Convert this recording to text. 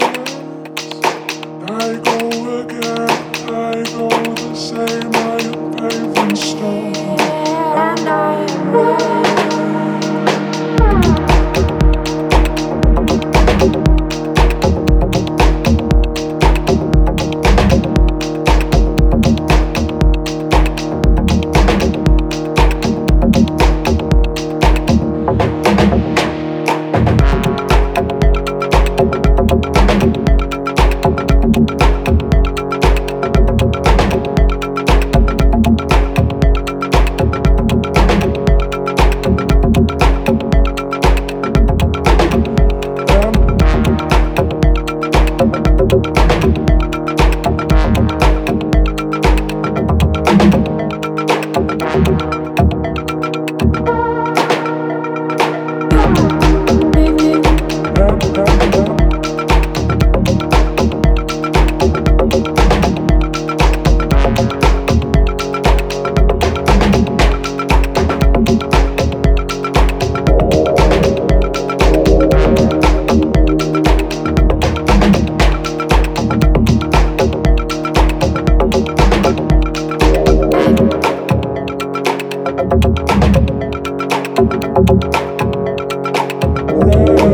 silence. Thank.